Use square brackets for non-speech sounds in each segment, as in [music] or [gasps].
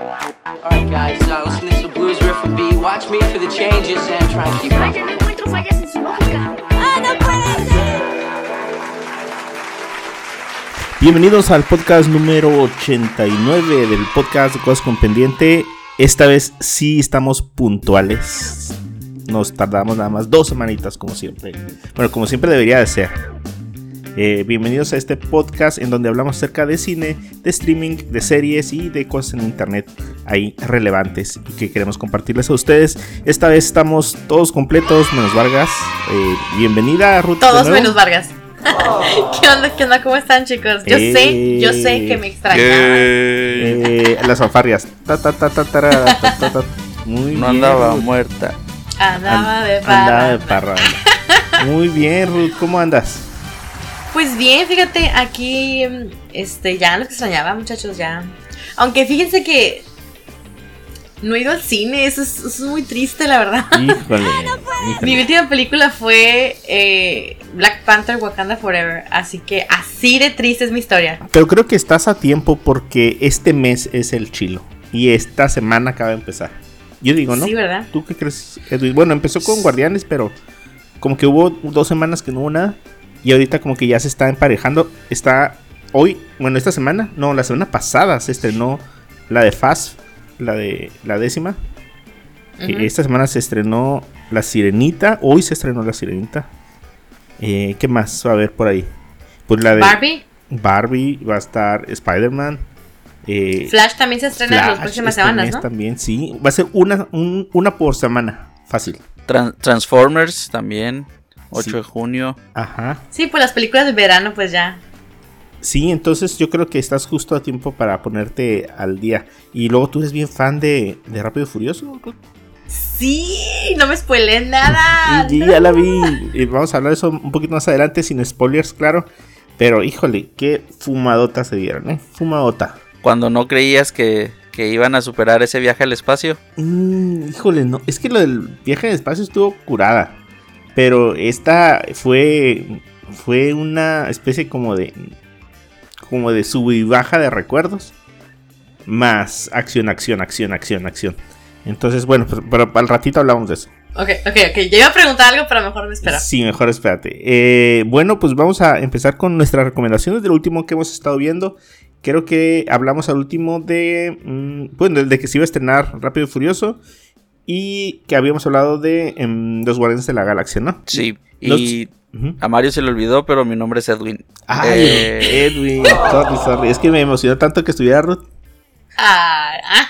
Alright guys, uh, listen to this blues riff and B. Watch me for the changes and try and keep Vaya, no encuentro fallas en su lógica. ¡Ah, no puede ser! Bienvenidos al podcast número 89 del podcast de Cosas con Pendiente. Esta vez sí estamos puntuales. Nos tardamos nada más dos semanitas como siempre. Bueno, como siempre debería de ser. Eh, bienvenidos a este podcast en donde hablamos acerca de cine, de streaming, de series y de cosas en internet ahí relevantes y que queremos compartirles a ustedes. Esta vez estamos todos completos, menos Vargas. Eh, bienvenida, Ruth. Todos menos Vargas. [laughs] ¿Qué onda? ¿Qué onda? ¿Cómo están, chicos? Yo sé, yo sé que me extrañaban. Eh, las fanfarrias. Ta, ta, ta, ta, tara, ta, ta, ta. Muy No bien, andaba Ruth. muerta. Andaba de Andaba de parra. Muy bien, Ruth. ¿Cómo andas? Pues bien, fíjate, aquí mm, este ya los extrañaba, muchachos, ya. Aunque fíjense que no he ido al cine, eso es, eso es muy triste, la verdad. [laughs] Híjole. [laughs] Mi última película fue eh, Black Panther Wakanda Forever, así que así de triste es mi historia. Pero creo que estás a tiempo porque este mes es el chilo. Y esta semana acaba de empezar. Yo digo, ¿no? Sí, ¿verdad? ¿Tú qué crees, Edwin? Bueno, empezó con Guardianes, pero como que hubo dos semanas que no hubo nada. Y ahorita como que ya se está emparejando. Está hoy, bueno, esta semana, no, la semana pasada se estrenó la de Fast, la de la décima. Esta semana se estrenó La Sirenita. Hoy se estrenó La Sirenita. Eh, ¿Qué más va a haber por ahí? Pues la de Barbie, Barbie, va a estar Spider-Man. eh, Flash también se estrena en las Flash próximas este semanas, mes ¿no? También, sí. Va a ser una, un- una por semana. Fácil. Tran- Transformers también, 8 Sí. de junio. Ajá. Sí, pues las películas de verano, pues ya. Sí, entonces yo creo que estás justo a tiempo para ponerte al día. Y luego tú eres bien fan de, de Rápido y Furioso. Sí, no me spoilé nada. [laughs] Y ya la vi. Y vamos a hablar de eso un poquito más adelante, sin spoilers, claro. Pero híjole, qué fumadota se dieron, ¿eh? Fumadota. Cuando no creías que, que iban a superar ese viaje al espacio. Mm, híjole, no. Es que lo del viaje el espacio estuvo curada. Pero esta fue. Fue una especie como de. Como de sub y baja de recuerdos. Más acción, acción, acción, acción, acción. Entonces, bueno, pues, pero al ratito hablamos de eso. Ok, ok, ok. Yo iba a preguntar algo, pero mejor me espero. Sí, mejor espérate. Eh, bueno, pues vamos a empezar con nuestras recomendaciones del último que hemos estado viendo. Creo que hablamos al último de. mm, bueno, de que se iba a estrenar Rápido y Furioso. Y que habíamos hablado de em, Los Guardianes de la Galaxia, ¿no? Sí. Los- Y a Mario se le olvidó, pero mi nombre es Edwin. Ay, Eh, Edwin. Sorry, sorry. Es que me emocionó tanto que estuviera Ruth Ah, ah,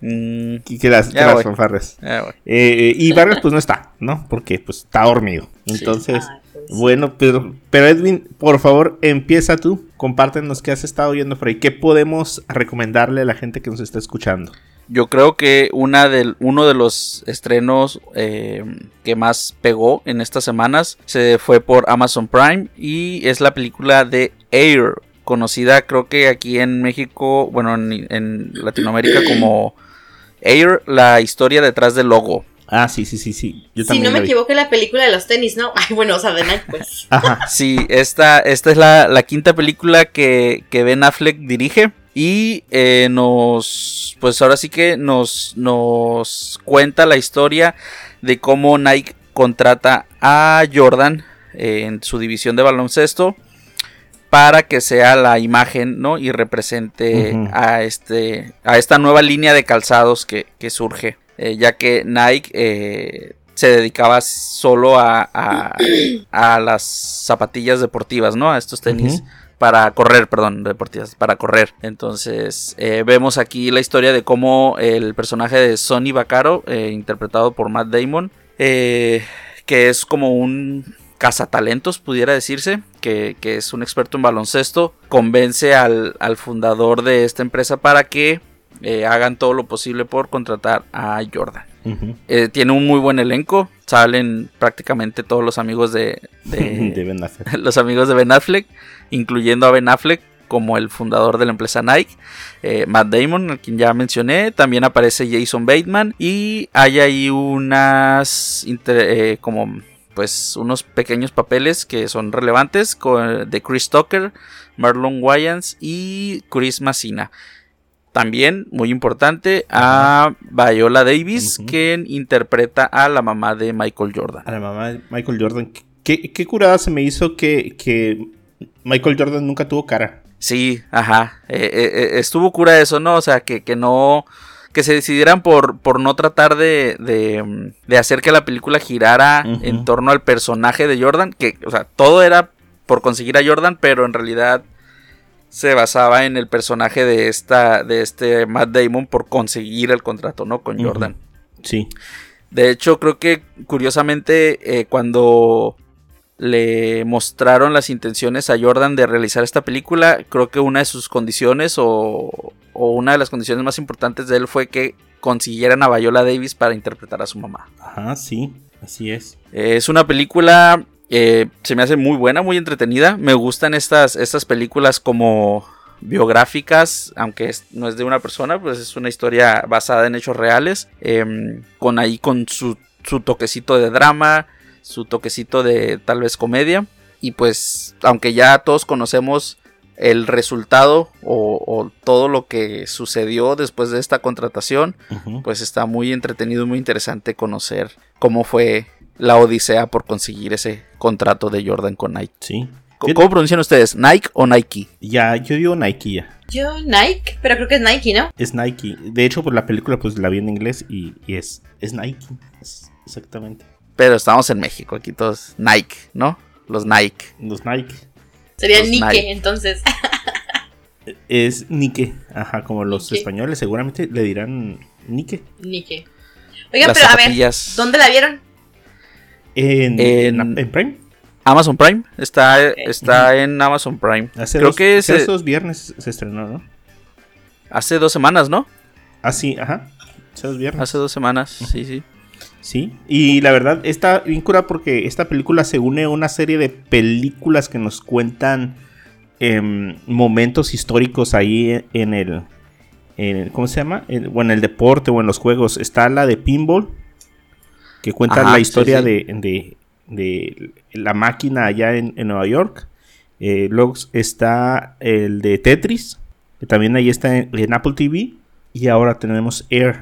mm, y que las, que las fanfarres. ah, bueno. Eh, y Vargas, pues no está, ¿no? Porque pues está dormido. Entonces. Ay, pues. Bueno, pero, pero Edwin, por favor, empieza tú. Compártenos qué has estado viendo por ahí. ¿Qué podemos recomendarle a la gente que nos está escuchando? Yo creo que una del, uno de los estrenos eh, que más pegó en estas semanas se fue por Amazon Prime y es la película de Air, conocida creo que aquí en México, bueno, en, en Latinoamérica como Air, la historia detrás del logo. Ah, sí, sí, sí, sí. Yo Si no me equivoco, la película de los tenis, ¿no? [laughs] Ay, bueno, o sea, de Nike, pues. Ajá. Sí, esta, esta es la, la quinta película que, que Ben Affleck dirige. Y eh, nos, pues ahora sí que nos, nos cuenta la historia de cómo Nike contrata a Jordan eh, en su división de baloncesto para que sea la imagen, ¿no? Y represente a este, a esta nueva línea de calzados que, que surge, Eh, ya que Nike eh, se dedicaba solo a, a, a las zapatillas deportivas, ¿no? A estos tenis. Para correr, perdón, deportivas, para correr. Entonces, eh, vemos aquí la historia de cómo el personaje de Sonny Vaccaro, eh, interpretado por Matt Damon, eh, que es como un cazatalentos, pudiera decirse, que, que es un experto en baloncesto, convence al, al fundador de esta empresa para que eh, hagan todo lo posible por contratar a Jordan. Eh, tiene un muy buen elenco, salen prácticamente todos los amigos de, de- [laughs] de Ben Affleck. [laughs] los amigos de Ben Affleck, incluyendo a Ben Affleck como el fundador de la empresa Nike, eh, Matt Damon, al quien ya mencioné, también aparece Jason Bateman y hay ahí unas eh, como pues unos pequeños papeles que son relevantes con- de Chris Tucker, Marlon Wayans y Chris Messina. también muy importante, a Viola Davis, Ujú. quien interpreta a la mamá de Michael Jordan. A la mamá de Michael Jordan. ¿Qué, qué curada se me hizo que, que Michael Jordan nunca tuvo cara? Sí, ajá. eh, eh, eh, estuvo cura eso, ¿no? O sea, que, que no. Que se decidieran por, por no tratar de, de, de hacer que la película girara en torno al personaje de Jordan. Que, o sea, todo era por conseguir a Jordan, pero en realidad se basaba en el personaje de esta. de este Matt Damon por conseguir el contrato, ¿no? Con. Jordan. Sí. De hecho, creo que curiosamente eh, cuando le mostraron las intenciones a Jordan de realizar esta película, creo que una de sus condiciones o, o una de las condiciones más importantes de él fue que consiguieran a Viola Davis para interpretar a su mamá. Ajá, sí. Así es. Eh, es una película, eh, se me hace muy buena, muy entretenida. Me gustan estas, estas películas como biográficas, aunque es- no es de una persona, pues es una historia basada en hechos reales, em, con ahí con su, su toquecito de drama, su toquecito de tal vez comedia. Y pues, aunque ya todos conocemos el resultado o, o todo lo que sucedió después de esta contratación, pues está muy entretenido y muy interesante conocer cómo fue la odisea por conseguir ese contrato de Jordan con Nike. Sí. ¿Cómo, cómo pronuncian ustedes? ¿Nike o Nike? Ya, yo digo Nike ya. Yo, Nike, pero creo que es Nike, ¿no? Es Nike. De hecho, por la película pues la vi en inglés y, y es, es Nike. Es exactamente. Pero estamos en México, aquí todos Nike, ¿no? Los Nike. Los Nike. Sería Los Nike, Nike. entonces. Es Nike. Ajá, como los Nike. españoles seguramente le dirán Nike. Nike. Oigan, Las pero a ver, zapatillas. ¿dónde la vieron? En, En- Prime. Amazon Prime. Está, está en Amazon Prime. Hace Creo dos, que hace dos viernes se estrenó, ¿no? hace dos semanas, ¿no? Ah, sí, ajá. Hace dos viernes. Hace dos semanas, sí, sí. Sí, y la verdad está bien cura porque esta película se une a una serie de películas que nos cuentan em, momentos históricos ahí en el, en el- ¿cómo se llama? En- o en el deporte o en los juegos. Está la de Pinball, que cuenta Ajá, la sí, historia sí. De, de- de la máquina allá en, en Nueva York. Eh, luego está el de Tetris, que también ahí está en, en Apple TV. Y ahora tenemos Air.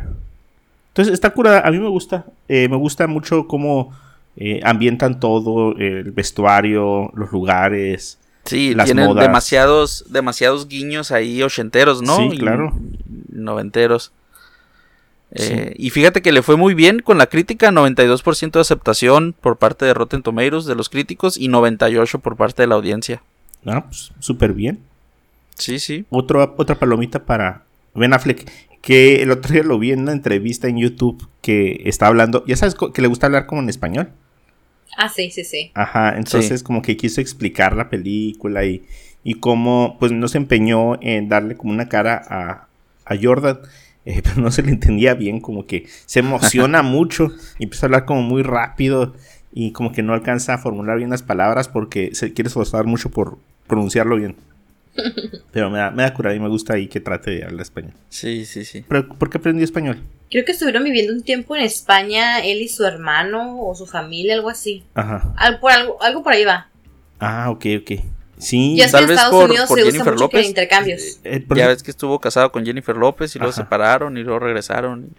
Entonces está curada, a mí me gusta. eh, me gusta mucho cómo eh, ambientan todo, el vestuario, los lugares. Sí, Las tienen modas. demasiados, demasiados guiños ahí ochenteros, ¿no? Sí, Y claro. noventeros. Eh, Y fíjate que le fue muy bien con la crítica, 92% de aceptación por parte de Rotten Tomatoes de los críticos y 98% por parte de la audiencia. Ah, pues súper bien. Sí, sí. Otro, otra palomita para Ben Affleck. Que el otro día lo vi en una entrevista en YouTube que está hablando. Ya sabes que le gusta hablar como en español. Ah, sí, sí, sí. Ajá, entonces como que quiso explicar la película y, y cómo pues no se empeñó en darle como una cara a, a Jordan, [laughs] eh, pero no se le entendía bien, como que se emociona [laughs] mucho y empieza a hablar como muy rápido y como que no alcanza a formular bien las palabras porque se quiere esforzar mucho por pronunciarlo bien. [laughs] Pero me da, me da cura y me gusta ahí que trate de hablar español. Sí, sí, sí. ¿Pero por qué aprendió español? Creo que estuvieron viviendo un tiempo en España, él y su hermano, o su familia, algo así. Ajá. Al- por algo, algo por ahí va. Ah, ok, ok. Sí. Ya es que Tal en vez Estados por- Unidos por se usa Jennifer mucho que López. intercambios. eh, por- Ya ves que estuvo casado con Jennifer López y luego separaron y luego regresaron y,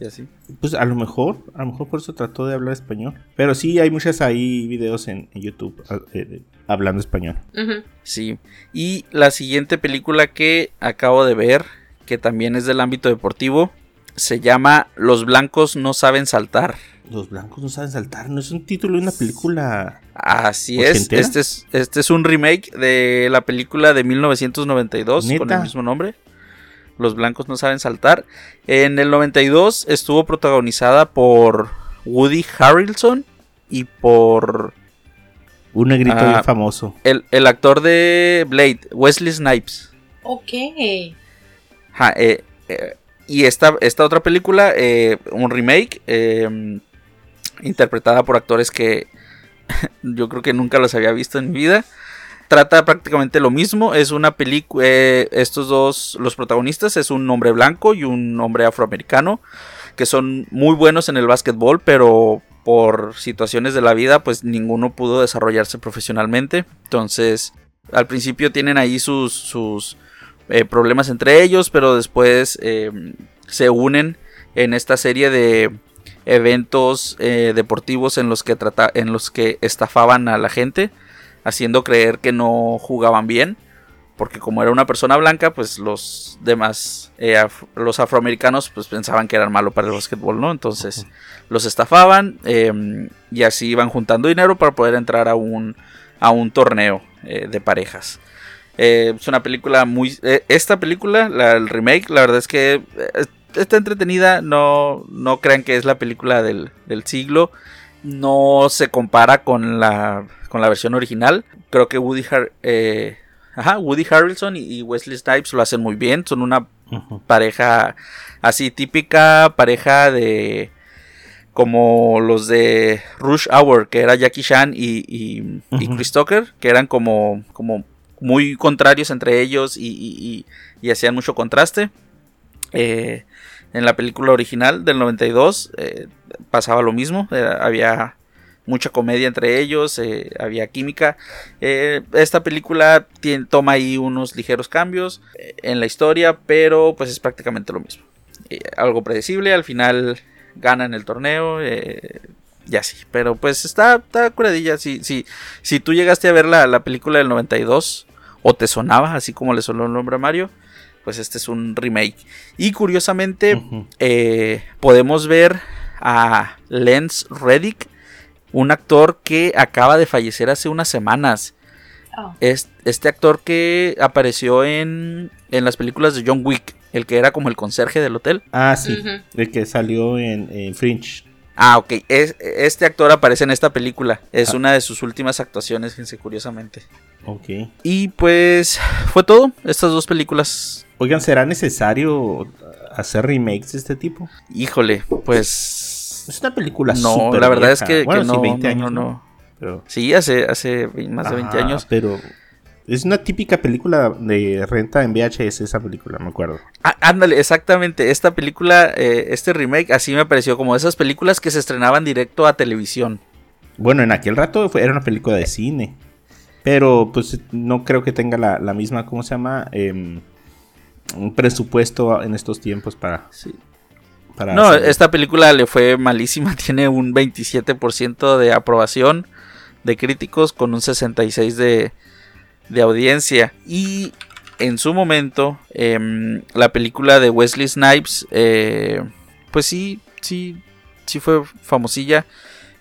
y así. Pues a lo mejor, a lo mejor por eso trató de hablar español. Pero sí, hay muchas ahí videos en, en YouTube ah, eh, hablando español. Sí. Y la siguiente película que acabo de ver, que también es del ámbito deportivo, se llama Los blancos no saben saltar. Los blancos no saben saltar, no es un título de una película. Así es. Este es, este es un remake de la película de 1992 con ¿Neta? el mismo nombre. Los blancos no saben saltar. En el 92 estuvo protagonizada por Woody Harrelson y por Un negrito Ah. bien famoso. el, el actor de Blade, Wesley Snipes. Ok. Ajá, eh, eh, y esta, esta otra película, eh, un remake, eh, interpretada por actores que [laughs] yo creo que nunca los había visto en mi vida. Trata prácticamente lo mismo. Es una película. estos dos, los protagonistas, es un hombre blanco y un hombre afroamericano. Que son muy buenos en el básquetbol, pero por situaciones de la vida, pues ninguno pudo desarrollarse profesionalmente. Entonces, al principio tienen ahí sus, sus, eh, problemas entre ellos, pero después eh, se unen en esta serie de eventos eh, deportivos en los que trata, en los que estafaban a la gente, haciendo creer que no jugaban bien, porque como era una persona blanca, pues los demás, eh, af- los afroamericanos, pues pensaban que eran malos para el básquetbol, ¿no? Entonces los estafaban eh, y así iban juntando dinero para poder entrar a un, a un torneo eh, de parejas. Eh, es una película muy... eh, esta película, la, el remake, la verdad es que está entretenida. No, no crean que es la película del, del siglo. No se compara con la, con la versión original. Creo que Woody, Har- eh, ajá, Woody Harrelson y, Wesley Snipes lo hacen muy bien. Son una pareja así típica pareja de como los de Rush Hour que era Jackie Chan y, y, y. Chris Tucker que eran como como muy contrarios entre ellos y, y- y- y hacían mucho contraste Eh, en la película original del 92 eh, pasaba lo mismo había mucha comedia entre ellos eh, había química eh, esta película toma ahí unos ligeros cambios eh, en la historia, pero pues es prácticamente lo mismo. Eh, algo predecible, al final ganan el torneo y así. Pero pues está, está curadilla. Si, si, si tú llegaste a ver la, la película del 92 o te sonaba, así como le sonó el nombre a Mario, pues este es un remake. Y curiosamente podemos ver a Lance Reddick, un actor que acaba de fallecer hace unas semanas. Oh. Es- este actor que apareció en, en las películas de John Wick, el que era como el conserje del hotel. Ah, sí. El que salió en, en Fringe. Ah, ok. Es- este actor aparece en esta película. Es Ah. una de sus últimas actuaciones, fíjense, curiosamente. Ok. Y pues fue todo. Estas dos películas. Oigan, ¿será necesario hacer remakes de este tipo? Híjole, pues... Es una película No, la verdad es vieja. que, que Bueno, no, sí, 20 no, años, no, ¿no? no. Pero, Sí, hace, hace más de 20 Ajá, años. Pero es una típica película de renta en VHS esa película, me acuerdo. Ah, ándale, exactamente. Esta película, eh, este remake, así me pareció como esas películas que se estrenaban directo a televisión. Bueno, en aquel rato fue- era una película de cine. Pero pues no creo que tenga la, la misma, ¿cómo se llama? Em, un presupuesto en estos tiempos para... Sí. Para No, hacer- esta película le fue malísima. [laughs] Tiene un 27% de aprobación de críticos con un 66% de, de audiencia. Y en su momento, em, la película de Wesley Snipes, eh, pues sí, sí, sí fue famosilla.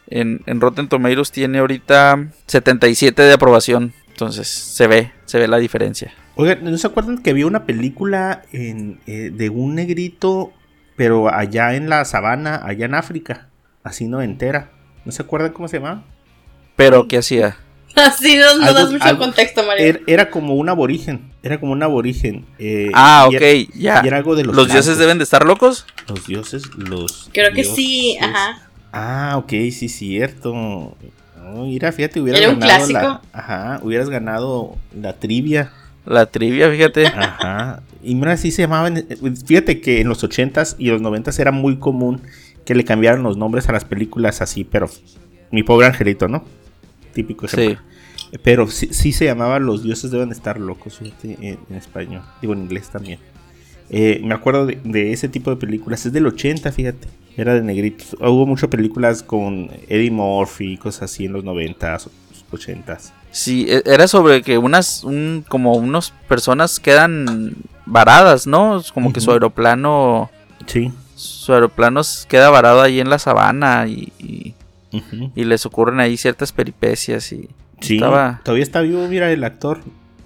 En, en Rotten Tomatoes tiene ahorita 77 de aprobación. Entonces se ve, se ve la diferencia. Oigan, ¿no se acuerdan que había una película en, eh, de un negrito, pero allá en la sabana, allá en África? Así no entera. ¿No se acuerdan cómo se llamaba? Pero, ¿qué hacía? [laughs] Así no, no Algo- das mucho algo- contexto, Mario. Era, era como un aborigen. Era como un aborigen. eh, Ah, y ok, era- ya. y era algo de los ¿Los dioses deben de estar locos? Los dioses, los. Creo que sí, ajá. Ah, ok, sí, cierto. Oh, mira, fíjate, hubieras Era un ganado clásico. la. Ajá, hubieras ganado la trivia. La trivia, fíjate. Ajá. Y mira, así se llamaban. Fíjate que en los 80s y los 90s era muy común que le cambiaran los nombres a las películas así, pero. Mi pobre angelito, ¿no? Típico Sí. ejemplo. Pero sí, sí se llamaba Los dioses deben estar locos, fíjate, en, en español. Digo, en inglés también. Eh, me acuerdo de, de ese tipo de películas. Es del 80, fíjate. Era de negritos. Hubo muchas películas con Eddie Murphy, cosas así en los 90s, 80s. Sí, e- era sobre que unas, un, como unas personas quedan varadas, ¿no? Es Como que su aeroplano, Sí. su aeroplano queda varado ahí en la sabana y, y les ocurren ahí ciertas peripecias y Sí, estaba... todavía está vivo, mira, el actor.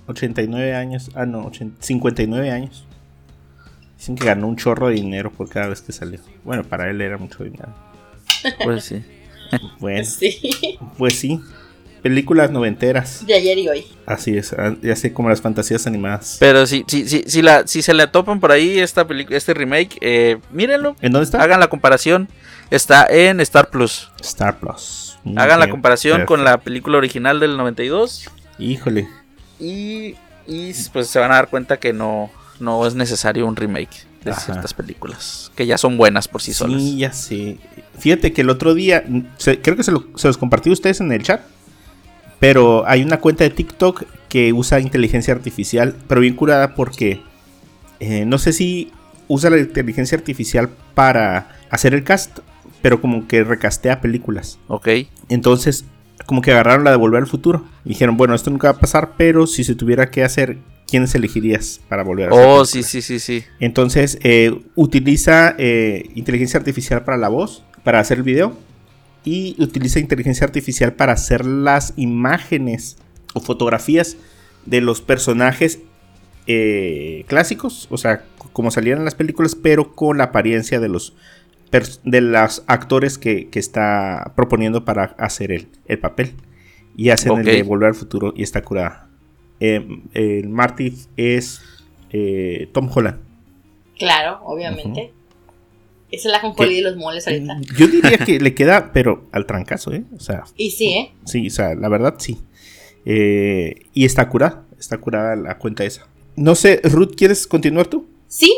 89 años. Ah, no, 80 59 años. Dicen que ganó un chorro de dinero por cada vez que salió. Bueno, para él era mucho dinero. Pues sí. Bueno, [laughs] Sí, pues sí. Películas noventeras. de ayer y hoy. Así es, ah, ya sé como las fantasías animadas. Pero si, si, si, si, la, si se le topan por ahí esta película, este remake, eh, mírenlo, ¿En dónde está? hagan la comparación. Está en Star Plus. Star Plus. Muy Hagan la comparación con la película original del 92 Híjole. y, y pues se van a dar cuenta que no, no es necesario un remake de Ajá. ciertas películas, que ya son buenas por sí solas. Sí, ya sé. Fíjate que el otro día, se- creo que se, lo- se los compartí a ustedes en el chat, pero hay una cuenta de TikTok que usa inteligencia artificial, pero bien curada porque eh, no sé si usa la inteligencia artificial para hacer el cast, pero como que recastea películas. Ok. Entonces, como que agarraron la de Volver al Futuro. Y dijeron, bueno, esto nunca va a pasar, pero si se tuviera que hacer, ¿quiénes elegirías para volver a? Oh, sí, sí, sí, sí. Entonces, eh, utiliza eh, inteligencia artificial para la voz, para hacer el video. Y utiliza inteligencia artificial para hacer las imágenes o fotografías de los personajes eh, clásicos. O sea, como salían en las películas, pero con la apariencia de los, de los actores que, que está proponiendo para hacer el, el papel. Y hacen el de Volver al Futuro y está curada. Eh, el Marty es eh, Tom Holland. Claro, obviamente. Esa es la jonjolí de los moles ahorita. Yo diría que le queda, pero al trancazo, ¿eh? O sea, Y sí, ¿eh? sí, o sea, la verdad sí. Eh, y está curada, está curada la cuenta esa. No sé, Ruth, ¿quieres continuar tú? Sí.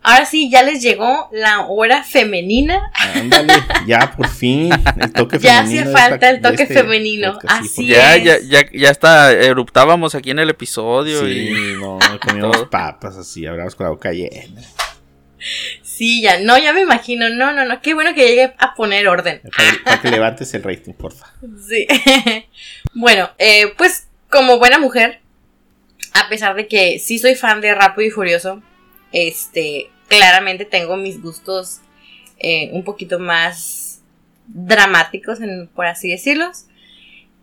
Ahora sí, ya les llegó la hora femenina. Ándale, ya por fin, el toque [laughs] Ya femenino. hacía de falta esta- el toque este femenino, podcast, así Ya, es. ya, ya, ya hasta eruptábamos aquí en el episodio Sí, y no, [laughs] comíamos papas así, hablamos con la boca llena. [laughs] Sí, ya, no, ya me imagino. No, no, no. Qué bueno que llegue a poner orden. Para, para que levantes el rating, porfa. [laughs] Sí. [laughs] bueno, eh, pues como buena mujer, a pesar de que sí soy fan de Rápido y Furioso, este, claramente tengo mis gustos eh, un poquito más dramáticos, en- por así decirlos.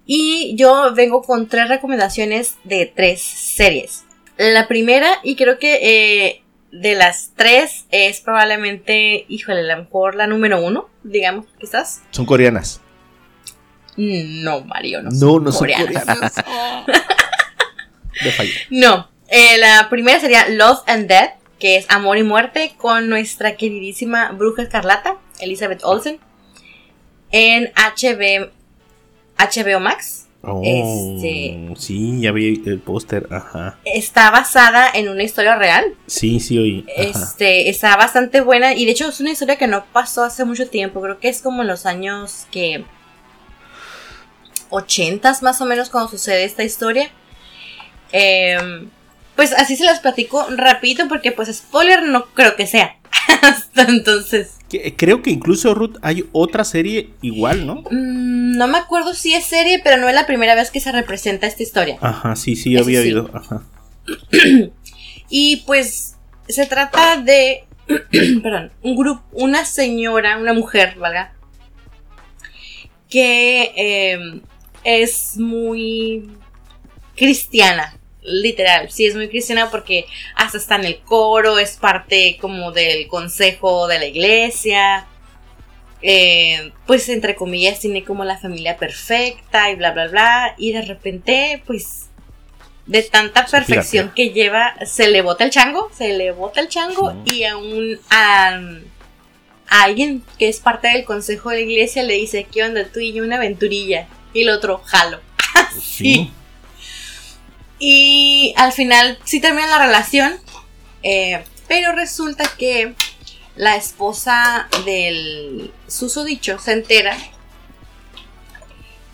Y yo vengo con tres recomendaciones de tres series. La primera, y creo que eh, de las tres, es probablemente, híjole, a lo mejor la número uno, digamos, quizás. Son coreanas. No, Mario, no. No, son no son coreanas. coreanas. De falla. No, eh, la primera sería Love and Death, que es Amor y Muerte, con nuestra queridísima bruja escarlata, Elizabeth Olsen, en HB, HBO Max. Oh, Este- Sí, ya vi el póster, ajá. Está basada en una historia real. Sí, sí, oí. Este, está bastante buena y de hecho es una historia que no pasó hace mucho tiempo. Creo que es como en los años que 80 más o menos cuando sucede esta historia. Em, pues así se las platico rapidito porque pues spoiler no creo que sea. Hasta [laughs] entonces, Que- Creo que incluso, Ruth, hay otra serie igual, ¿no? mm, no me acuerdo si es serie, pero no es la primera vez que se representa esta historia. Ajá, sí, sí, Eso había sí. oído. Ajá. [clears throat] Y pues se trata de, [clears throat] perdón, un grupo, una señora, una mujer, ¿valga? Que eh, es muy cristiana, literal, sí es muy cristiana porque hasta está en el coro, es parte como del consejo de la iglesia. eh, pues entre comillas tiene como la familia perfecta y bla bla bla y de repente pues de tanta perfección que lleva se le bota el chango se le bota el chango Sí. y a un a, a alguien que es parte del consejo de la iglesia le dice qué onda tú y yo una aventurilla y el otro jalo [laughs] Sí. Y al final sí termina la relación, eh, pero resulta que la esposa del susodicho se entera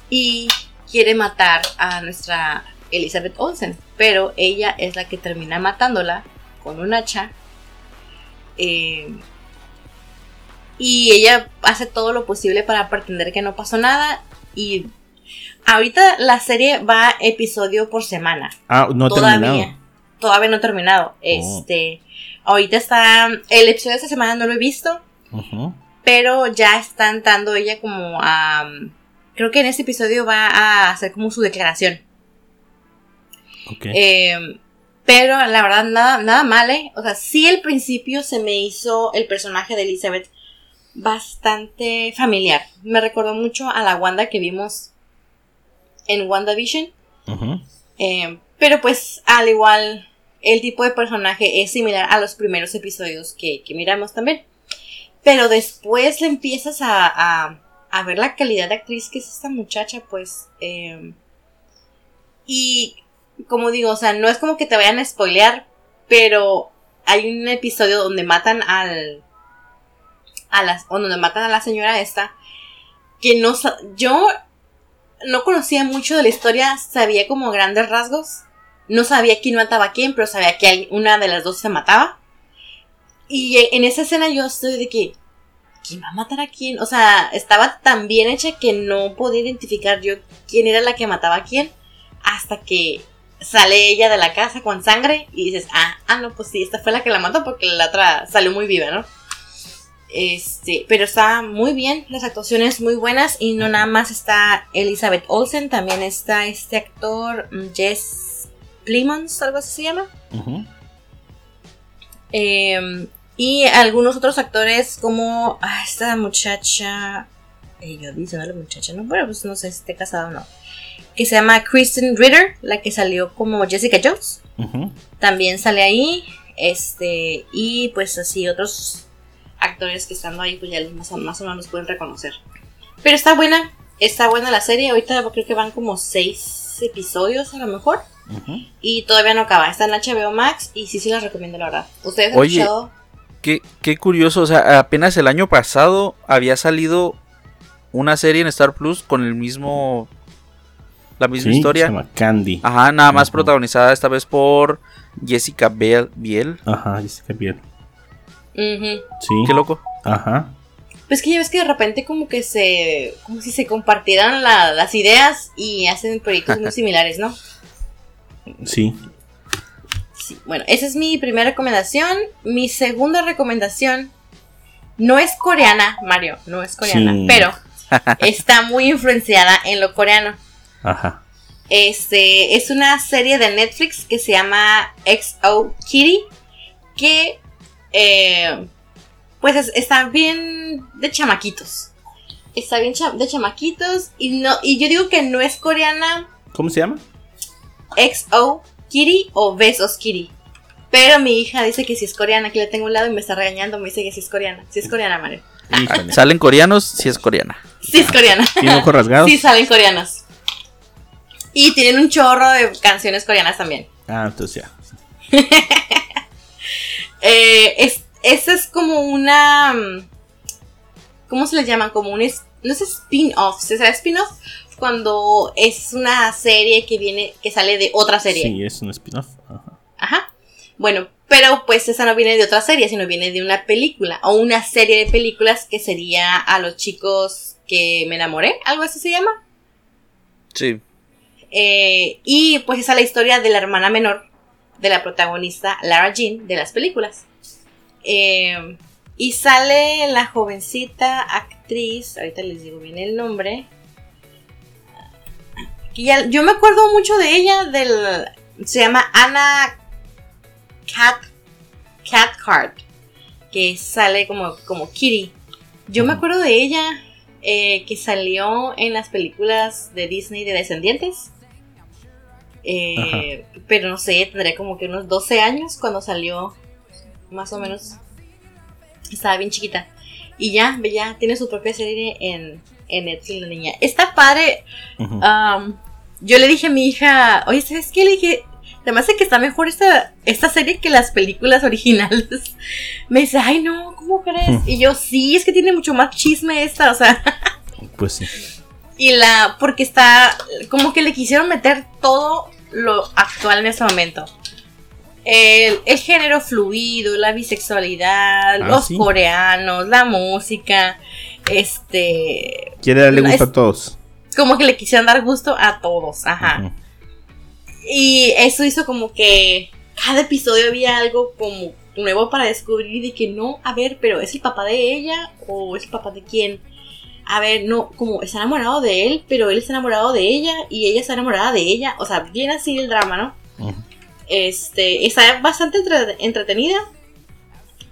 y quiere matar a nuestra Elizabeth Olsen, pero ella es la que termina matándola con un hacha. eh, y ella hace todo lo posible para pretender que no pasó nada y Ahorita la serie va episodio por semana. Ah, no todavía. terminado. Todavía no he terminado. Este. Ahorita está. El episodio de esta semana no lo he visto. Pero ya están dando ella como a. Creo que en este episodio va a hacer como su declaración. Ok. Eh, pero la verdad, nada, nada mal, ¿eh? O sea, sí al principio se me hizo el personaje de Elizabeth bastante familiar. Me recordó mucho a la Wanda que vimos en WandaVision. Eh, pero pues al igual el tipo de personaje es similar a los primeros episodios que, que miramos también. Pero después le empiezas a, a, a ver la calidad de actriz que es esta muchacha, pues... eh, y como digo, o sea, no es como que te vayan a spoilear, pero hay un episodio donde matan al... A las, o donde matan a la señora esta, que no... Yo no conocía mucho de la historia, sabía como grandes rasgos, no sabía quién mataba a quién, pero sabía que una de las dos se mataba. Y eh, en esa escena yo estoy de que, ¿quién va a matar a quién? O sea, estaba tan bien hecha que no podía identificar yo quién era la que mataba a quién. Hasta que sale ella de la casa con sangre y dices, ah, ah, no, pues sí, esta fue la que la mató porque la otra salió muy viva, ¿no? Este, pero está muy bien, las actuaciones muy buenas y no nada más está Elizabeth Olsen, también está este actor mm, Jess Plemons, algo así se llama. Eh, y algunos otros actores como ah, esta muchacha, eh, yo diciéndole muchacha, no, bueno, pues no sé si esté casada o no, que se llama Kristen Ritter, la que salió como Jessica Jones, también sale ahí, este, y pues así otros actores que estando ahí, pues ya los más, más o menos los pueden reconocer. Pero está buena, está buena la serie, ahorita creo que van como seis episodios a lo mejor. Y todavía no acaba, está en HBO Max y sí, sí las recomiendo la verdad. ¿Ustedes han Oye, escuchado? Qué, qué curioso, o sea, apenas el año pasado había salido una serie en Star Plus con el mismo. La misma Sí, historia. Se llama Candy. Ajá, nada más protagonizada esta vez por Jessica Biel. Biel. Ajá, Jessica Biel. Sí. Qué loco. Ajá. Pues que ya ves que de repente como que se... Como si se compartieran la- las ideas y hacen proyectos muy [laughs] similares, ¿no? Sí. Sí, bueno, esa es mi primera recomendación. Mi segunda recomendación no es coreana, Mario, no es coreana, Sí. pero [laughs] está muy influenciada en lo coreano. Ajá. Este es una serie de Netflix que se llama XO Kitty. Que eh, pues es- está bien de chamaquitos. Está bien cha- de chamaquitos. Y no, y yo digo que no es coreana ¿Cómo se llama? XO Kitty o Besos Kitty. Pero mi hija dice que si es coreana, aquí la tengo a un lado y me está regañando, me dice que si es coreana. Si es coreana, Mario. Híjole. [laughs] Salen coreanos, si es coreana. Sí es coreana. ¿Tiene ojos rasgados? Sí salen coreanos. Y tienen un chorro de canciones coreanas también. Ah, entonces ya. [laughs] Eh, es, esa es como una. mm, ¿Cómo se le llaman? Como un. es- no es spin-off. ¿Se sabe spin-off? Cuando es una serie que viene. que sale de otra serie. Sí, es un spin-off. Ajá. Ajá. Bueno, pero pues esa no viene de otra serie, sino viene de una película. O una serie de películas que sería a los chicos que me enamoré. Algo así se llama. Sí. Eh, y pues esa es la historia de la hermana menor de la protagonista Lara Jean de las películas. Eh, y sale la jovencita actriz, ahorita les digo bien el nombre. Que ya- yo me acuerdo mucho de ella, del, se llama Anna Cat, Cathcart, que sale como, como Kitty. Yo me acuerdo de ella eh, que salió en las películas de Disney de Descendientes. Eh, pero no sé, tendría como que unos 12 años cuando salió, más o menos. Estaba bien chiquita. Y ya, ya tiene su propia serie en, en Netflix la niña. Está padre. Ujú. Am, yo le dije a mi hija, oye, ¿sabes qué? Le dije, se me hace que está mejor esta, esta serie que las películas originales. Me dice, ay, no, ¿cómo crees? Y yo, sí, es que tiene mucho más chisme esta, o sea. [laughs] Pues sí. Y la, porque está, como que le quisieron meter todo lo actual en ese momento. El, el género fluido, la bisexualidad, Ah, los sí. coreanos, la música, este, Quiere darle gusto Es- a todos. como que le quisieron dar gusto a todos, ajá. Y eso hizo como que cada episodio había algo como nuevo para descubrir y que no, a ver, pero ¿es el papá de ella o es el papá de quién? A ver, no, como está enamorado de él, pero él está enamorado de ella y ella está enamorada de ella. O sea, bien así el drama, ¿no? Este, está bastante entre- entretenida.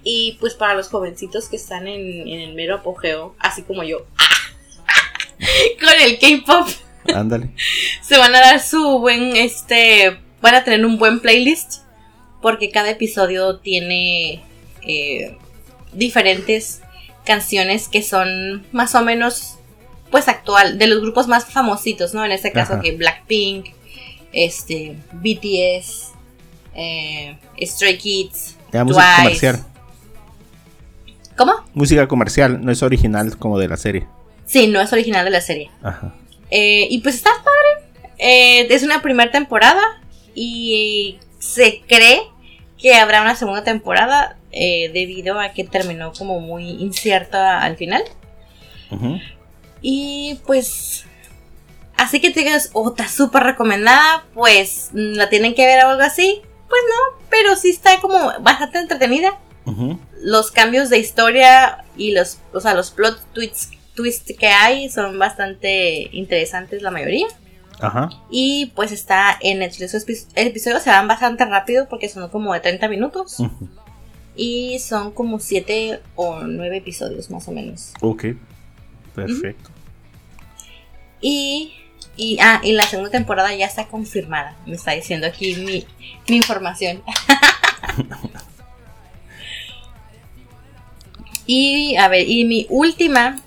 Y pues para los jovencitos que están en, en el mero apogeo, así como yo, [laughs] con el K-pop Ándale. [laughs] se van a dar su buen, este, van a tener un buen playlist porque cada episodio tiene eh, diferentes canciones que son más o menos, pues actual, de los grupos más famositos, ¿no? En este caso Ajá. que Blackpink, este, BTS, eh, Stray Kids, música Twice. comercial. ¿Cómo? Música comercial, no es original como de la serie. Sí, no es original de la serie. Ajá. Eh, y pues está padre. Eh, es una primera temporada. y se cree que habrá una segunda temporada eh, debido a que terminó como muy incierta al final. Y pues. Así que te digas, oh, está súper recomendada, pues la tienen que ver o algo así. Pues no, pero sí está como bastante entretenida. Los cambios de historia y los, o sea, los plot twists, twists que hay son bastante interesantes la mayoría. Ajá. Y pues está en Netflix. Los epi- episodios se van bastante rápido porque son como de 30 minutos. Y son como 7 o 9 episodios más o menos. Ok. Perfecto. Y, y, ah, y la segunda temporada ya está confirmada. Me está diciendo aquí mi, mi información. [laughs] y a ver, y mi última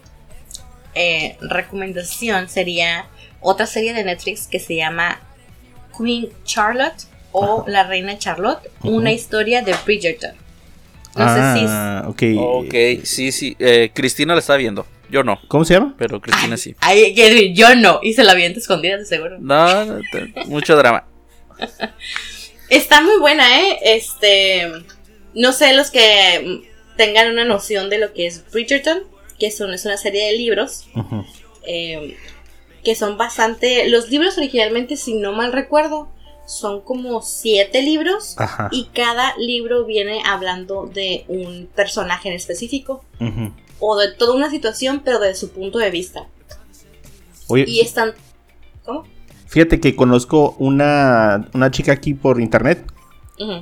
eh, recomendación sería otra serie de Netflix que se llama Queen Charlotte o La Reina Charlotte, una historia de Bridgerton. No sé si ah, ok. Ok, sí, sí. eh, Cristina la está viendo. Yo no, ¿Cómo se llama? pero Cristina sí. Ay, yo no, y se la vi escondida, de seguro. No, no, mucho drama. [laughs] Está muy buena, ¿eh? Este. No sé, los que tengan una noción de lo que es Bridgerton, que son, es una serie de libros, eh, que son bastante. Los libros originalmente, si no mal recuerdo, son como siete libros. Ajá. Y cada libro viene hablando de un personaje en específico. O de toda una situación, pero desde su punto de vista. Oye, Y están. ¿Cómo? fíjate que conozco una, una chica aquí por internet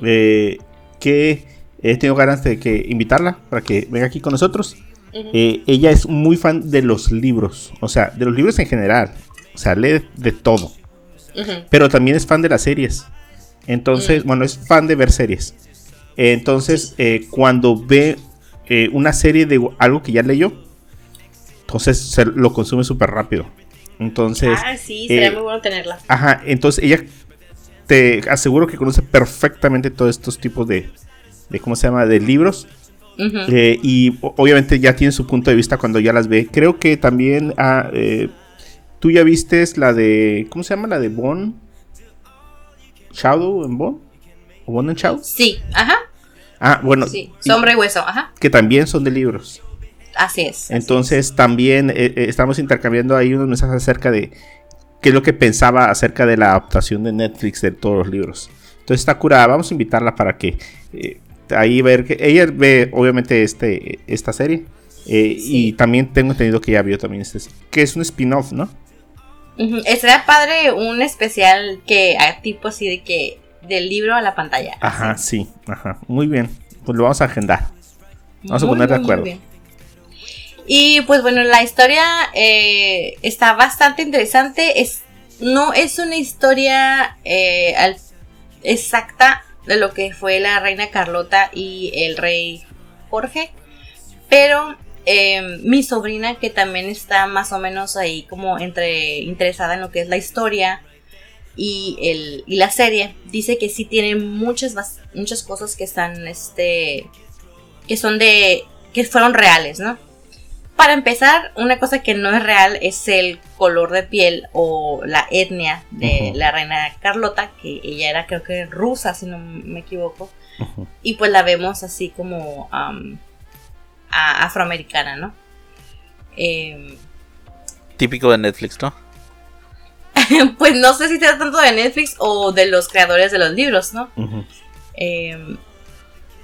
eh, que he tenido ganas de que invitarla para que venga aquí con nosotros. Eh, ella es muy fan de los libros, o sea, de los libros en general. O sea, lee de todo. Pero también es fan de las series. Entonces, bueno, es fan de ver series. Entonces, eh, cuando ve eh, una serie de algo que ya leyó, entonces se lo consume súper rápido. Entonces, Ah, sí, sería eh, muy bueno tenerla. ajá, entonces ella te aseguro que conoce perfectamente todos estos tipos de, de ¿cómo se llama? De libros. Eh, y obviamente ya tiene su punto de vista cuando ya las ve. Creo que también ah, eh, tú ya vistes la de, ¿cómo se llama? La de Bone. Shadow en Bone. ¿O Bone and Shadow? Sí, ajá. Ah, bueno. Sí, sombra y hueso, ajá. que también son de libros. Así es. así Entonces también eh, eh, estamos intercambiando ahí unos mensajes acerca de qué es lo que pensaba acerca de la adaptación de Netflix de todos los libros. Entonces está curada, vamos a invitarla para que eh, ahí ver que ella ve obviamente este esta serie eh, y también tengo entendido que ella vio también este que es un spin-off, ¿no? Es. Ujú. Estaría padre un especial que a tipo así de que del libro a la pantalla. Ajá, así. sí, ajá, muy bien. Pues lo vamos a agendar. Vamos a poner de muy, muy acuerdo. bien. Y pues bueno, la historia eh, está bastante interesante. Es, no es una historia eh, al- exacta de lo que fue la reina Carlota y el rey Jorge. Pero eh, mi sobrina, que también está más o menos ahí como entre interesada en lo que es la historia y, el, y la serie, dice que sí tiene muchas, muchas cosas que están, este, que son de, que fueron reales, ¿no? Para empezar, una cosa que no es real es el color de piel o la etnia de la reina Carlota, que ella era creo que rusa, si no me equivoco. Y pues la vemos así como a- afroamericana, ¿no? Em, Típico de Netflix, ¿no? [laughs] pues no sé si se trata tanto de Netflix o de los creadores de los libros, ¿no? Eh,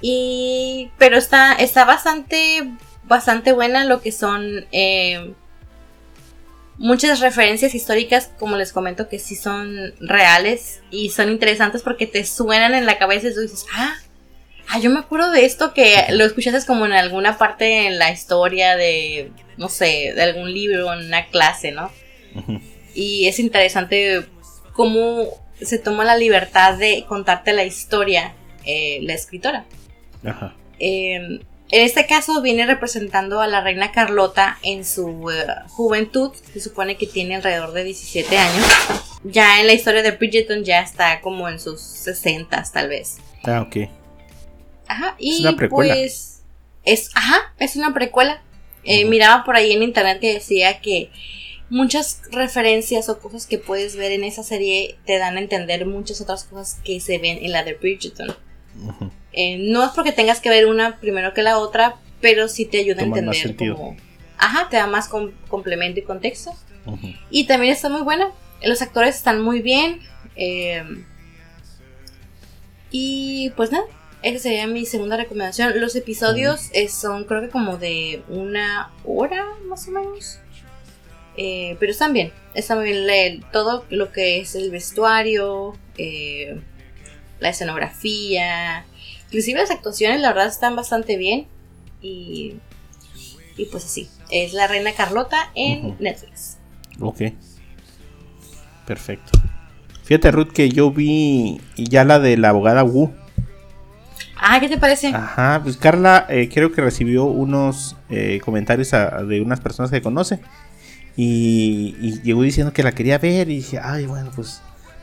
y pero está está bastante bastante buena lo que son eh, muchas referencias históricas como les comento que sí son reales y son interesantes porque te suenan en la cabeza y tú dices ah ah yo me acuerdo de esto que lo escuchaste como en alguna parte en la historia de no sé de algún libro en una clase no y es interesante cómo se toma la libertad de contarte la historia eh, la escritora. Ajá. Eh, en este caso viene representando a la reina Carlota en su eh, juventud, se supone que tiene alrededor de 17 años. Ya en la historia de Bridgerton ya está como en sus 60 tal vez. Ah, ok. Ajá, y una precuela. pues es, ajá, es una precuela. Eh. Miraba por ahí en internet que decía que, muchas referencias o cosas que puedes ver en esa serie te dan a entender muchas otras cosas que se ven en la de Bridgerton. Eh, no es porque tengas que ver una primero que la otra, pero sí te ayuda a Toma más entender como... Ajá, te da más com- complemento y contexto. Y también está muy buena. Los actores están muy bien. eh, y pues nada, esa sería mi segunda recomendación. Los episodios eh, son creo que como de una hora más o menos. Eh, pero están bien. Está muy bien el- todo lo que es el vestuario, eh, la escenografía. Inclusive las actuaciones la verdad están bastante bien. Y, y pues así. Es la Reina Carlota en. Netflix. Ok. Perfecto. Fíjate, Ruth, que yo vi ya la de la abogada Wu. Ah, ¿qué te parece? Ajá, pues Carla eh, creo que recibió unos eh, comentarios a- de unas personas que conoce. Y, y llegó diciendo que la quería ver. Y dije, ay, bueno, pues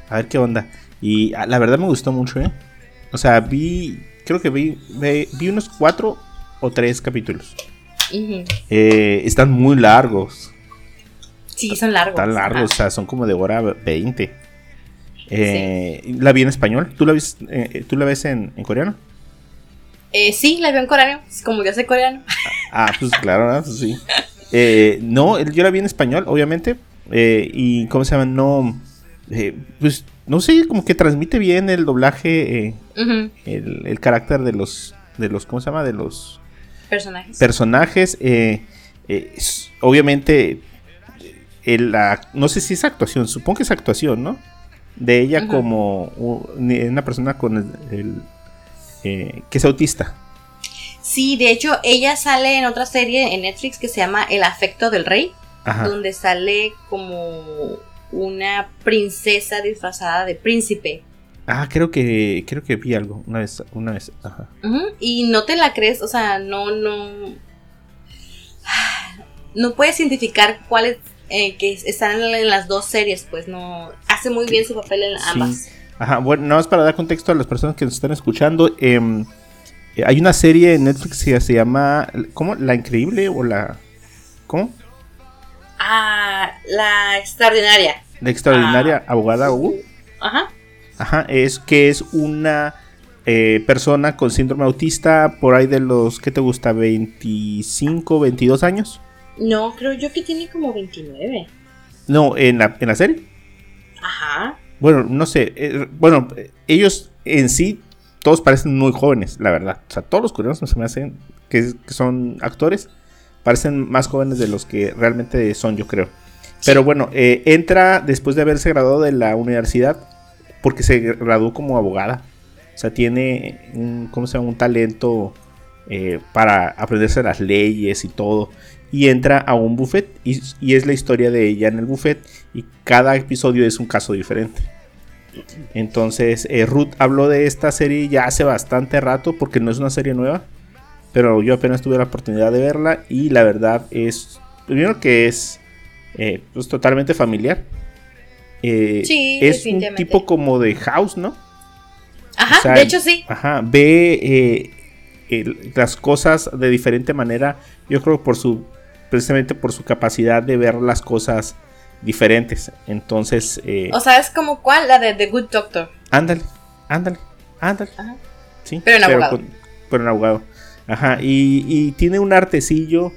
a ver qué onda. Y ah, la verdad me gustó mucho, ¿eh? O sea, vi, creo que vi, vi, vi unos cuatro o tres capítulos. Eh, están muy largos. Sí, son largos. Están largos, o sea, son como de hora 20. Eh, La vi en español. ¿Tú la, vis- eh, ¿tú la ves en, en coreano? Eh, sí, la veo en coreano. Como yo soy coreano. Ah, pues claro, ¿no? Pues sí. Eh, no, yo la vi en español, obviamente. eh, y, ¿cómo se llama? No. eh, pues, no sé, como que transmite bien el doblaje, eh, Ujú. el, el carácter de los, de los, ¿cómo se llama? De los Personajes. personajes. eh, eh, es- obviamente, el- la- no sé si es actuación, supongo que es actuación, ¿no? De ella como una persona con el, el, eh, que es autista. sí, de hecho, ella sale en otra serie en Netflix que se llama El afecto del rey. Ajá. Donde sale como una princesa disfrazada de príncipe. Ah, creo que creo que vi algo una vez, una vez. Ajá. Y no te la crees, o sea, no, no. No puedes identificar cuáles eh, que están en, las dos series, pues no. Hace muy bien su papel en Sí. Ajá, bueno, nada más para dar contexto a las personas que nos están escuchando. em, eh, hay una serie en Netflix que se llama. ¿Cómo? La Increíble o la. ¿Cómo? Ah, la extraordinaria. La extraordinaria Ah. abogada Wu. Ajá. Ajá, es que es una eh, persona con síndrome autista por ahí de los, ¿qué te gusta? 25, 22 años. No, creo yo que tiene como 29. No, en la, en la serie. Ajá. Bueno, no sé. eh, bueno, ellos en sí, todos parecen muy jóvenes, la verdad. O sea, todos los coreanos se me hacen que, que son actores, parecen más jóvenes de los que realmente son, yo creo. Pero bueno, eh, entra después de haberse graduado de la universidad, porque se graduó como abogada. O sea, tiene un, ¿cómo se llama? un talento eh, para aprenderse las leyes y todo. Y entra a un buffet y, y es la historia de ella en el buffet. Y cada episodio es un caso diferente. Entonces, eh, Ruth habló de esta serie ya hace bastante rato porque no es una serie nueva. Pero yo apenas tuve la oportunidad de verla y la verdad es, primero que es eh, pues, totalmente familiar. Eh, Sí, es un tipo como de House, ¿no? Ajá, O sea, de hecho sí. Ajá, ve las cosas de diferente manera. Yo creo por su, precisamente por su capacidad de ver las cosas diferentes. Entonces, eh, O sea, es como cuál, la de The Good Doctor. ándale, ándale, ándale. Ajá. Sí, Pero en abogado. con- pero en abogado. Ajá, y, y tiene un artecillo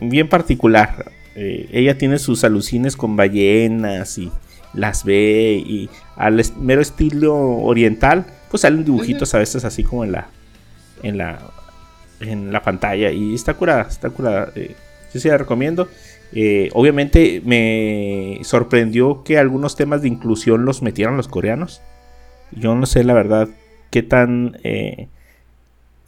bien particular. Eh, ella tiene sus alucines con ballenas y las ve y al mero estilo oriental, pues salen dibujitos a veces así como en la en la en la pantalla y está curada, está curada. Eh, yo sí la recomiendo. Eh, obviamente me sorprendió que algunos temas de inclusión los metieran los coreanos. Yo no sé la verdad qué tan eh,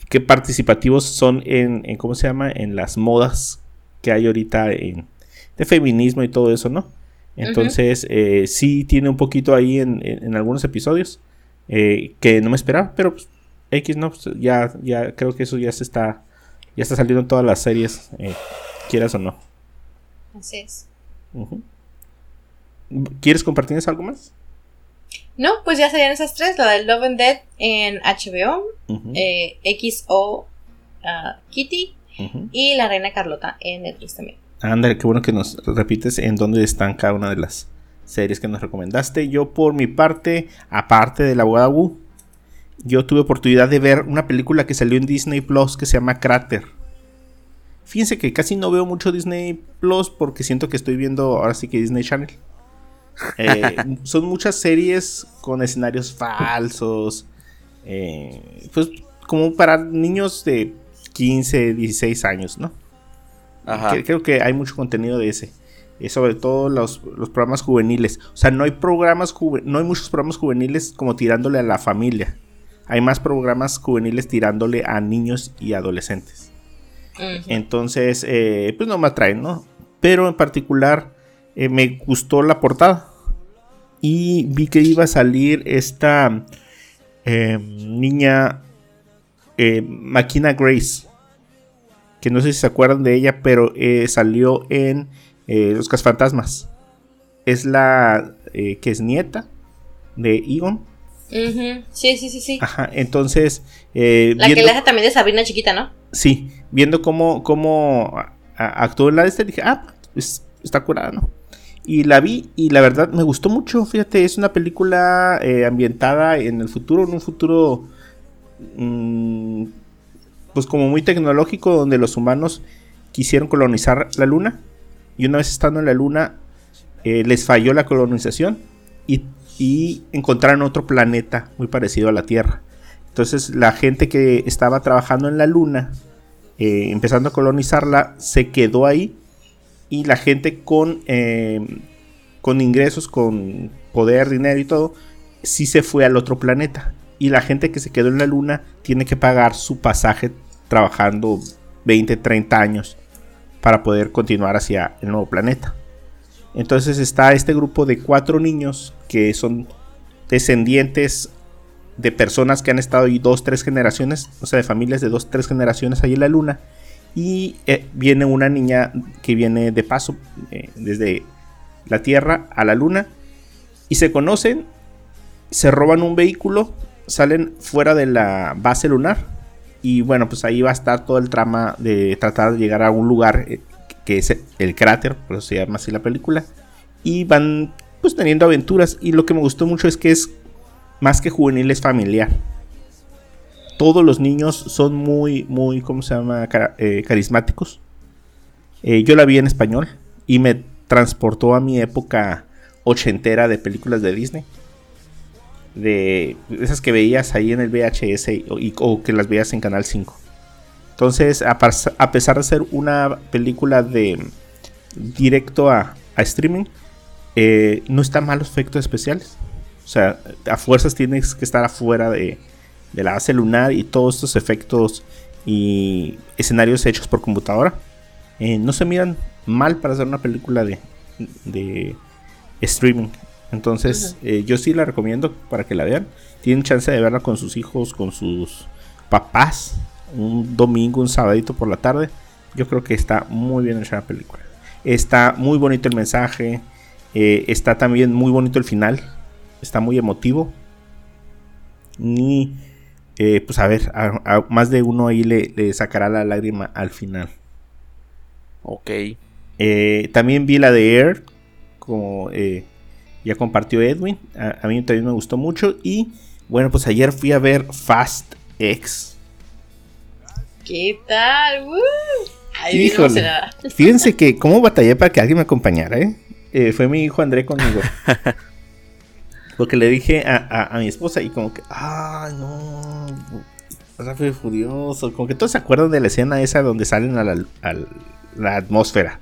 qué participativos son en, en, cómo se llama en las modas que hay ahorita en, de feminismo y todo eso, ¿no? Entonces eh, sí tiene un poquito ahí en, en- en algunos episodios eh, que no me esperaba, pero pues, X no, pues, ya ya creo que eso ya se está ya está saliendo en todas las series, eh, quieras o no. Así es. ¿Quieres compartirnos algo más? No, pues ya serían esas tres, la de Love and Dead en HBO, Ujú, eh, XO ah, Kitty y La Reina Carlota en Netflix también. Ándale, qué bueno que nos repites en dónde están cada una de las series que nos recomendaste. Yo por mi parte, aparte de la abogada Wu, yo tuve oportunidad de ver una película que salió en Disney Plus que se llama Crater. Fíjense que casi no veo mucho Disney Plus porque siento que estoy viendo ahora sí que Disney Channel. Eh, [laughs] son muchas series con escenarios falsos. eh, pues como para niños de 15, 16 años, ¿no? Ajá. Creo que hay mucho contenido de ese. Eh, sobre todo los, los programas juveniles. O sea, no hay programas no hay muchos programas juveniles como tirándole a la familia. Hay más programas juveniles tirándole a niños y adolescentes. Entonces, eh, pues no me atraen, ¿no? Pero en particular eh, me gustó la portada. Y vi que iba a salir esta eh, niña Makina Grace. Que no sé si se acuerdan de ella, pero salió en Los Casfantasmas. Es la que es nieta de Egon. Ujú. Sí, sí, sí, sí. Ajá, entonces. eh, La que le hace también de Sabrina chiquita, ¿no? Sí, viendo cómo, cómo actuó en la de este, dije, ah, pues, está curada, ¿no? Y la vi y la verdad me gustó mucho, fíjate, es una película eh, ambientada en el futuro, en un futuro, mm, pues como muy tecnológico, donde los humanos quisieron colonizar la luna y una vez estando en la luna eh, les falló la colonización y, y encontraron otro planeta muy parecido a la Tierra. Entonces la gente que estaba trabajando en la luna, eh, empezando a colonizarla, se quedó ahí y la gente con, eh, con ingresos, con poder, dinero y todo, sí se fue al otro planeta. Y la gente que se quedó en la luna tiene que pagar su pasaje trabajando 20, 30 años para poder continuar hacia el nuevo planeta. Entonces está este grupo de cuatro niños que son descendientes de personas que han estado ahí dos, tres generaciones, o sea, de familias de dos, tres generaciones ahí en la luna. Y eh, viene una niña que viene de paso eh, desde la Tierra a la luna. Y se conocen, se roban un vehículo, salen fuera de la base lunar. Y bueno, pues ahí va a estar todo el trama de tratar de llegar a un lugar eh, que es el cráter, por eso se llama así la película. Y van pues teniendo aventuras. Y lo que me gustó mucho es que es más que juvenil, es familiar. Todos los niños son muy, muy, ¿cómo se llama? Eh, carismáticos. Eh, yo la vi en español y me transportó a mi época ochentera de películas de Disney. De esas que veías ahí en el VHS o que las veías en Canal 5. Entonces, a, pesar de ser una película de directo a, a streaming, eh, no está mal los efectos especiales. O sea, a fuerzas tienes que estar afuera de, de la base lunar y todos estos efectos y escenarios hechos por computadora eh, no se miran mal para hacer una película de, de streaming. Entonces, eh, yo sí la recomiendo para que la vean. Tienen chance de verla con sus hijos, con sus papás, un domingo, un sabadito por la tarde. Yo creo que está muy bien hecha la película. Está muy bonito el mensaje. eh, está también muy bonito el final. Está muy emotivo. Y eh, pues a ver, a, a más de uno ahí le, le sacará la lágrima al final. Ok. Eh, también vi la de Air, como ya compartió Edwin. A, a mí también me gustó mucho. Y bueno, pues ayer fui a ver Fast X. ¿Qué tal? ¡Woo! Ay, bien Híjole. emocionada. Fíjense que cómo batallé para que alguien me acompañara, ¿eh? Eh, fue mi hijo André conmigo. [laughs] Porque le dije a, a- a mi esposa y como que, ay, no, Rápido y Furioso. Como que todos se acuerdan de la escena esa donde salen a la, a la atmósfera.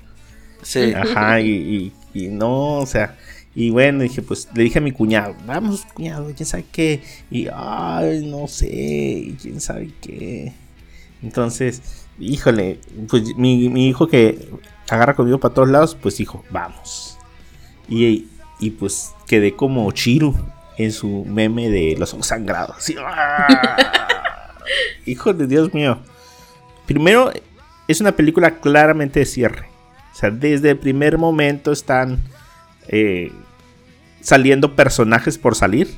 Sí. Ajá, y, y- y no, o sea, y bueno, dije, pues le dije a mi cuñado, vamos, cuñado, quién sabe qué, y ay, no sé, y quién sabe qué. Entonces, híjole, pues mi, mi hijo que agarra conmigo para todos lados, pues dijo, vamos. Y, y pues quedé como Chiru en su meme de los ojos sangrados. Así, ¡ah! [laughs] Híjole, Dios mío. Primero, es una película claramente de cierre. O sea, desde el primer momento están eh, saliendo personajes por salir.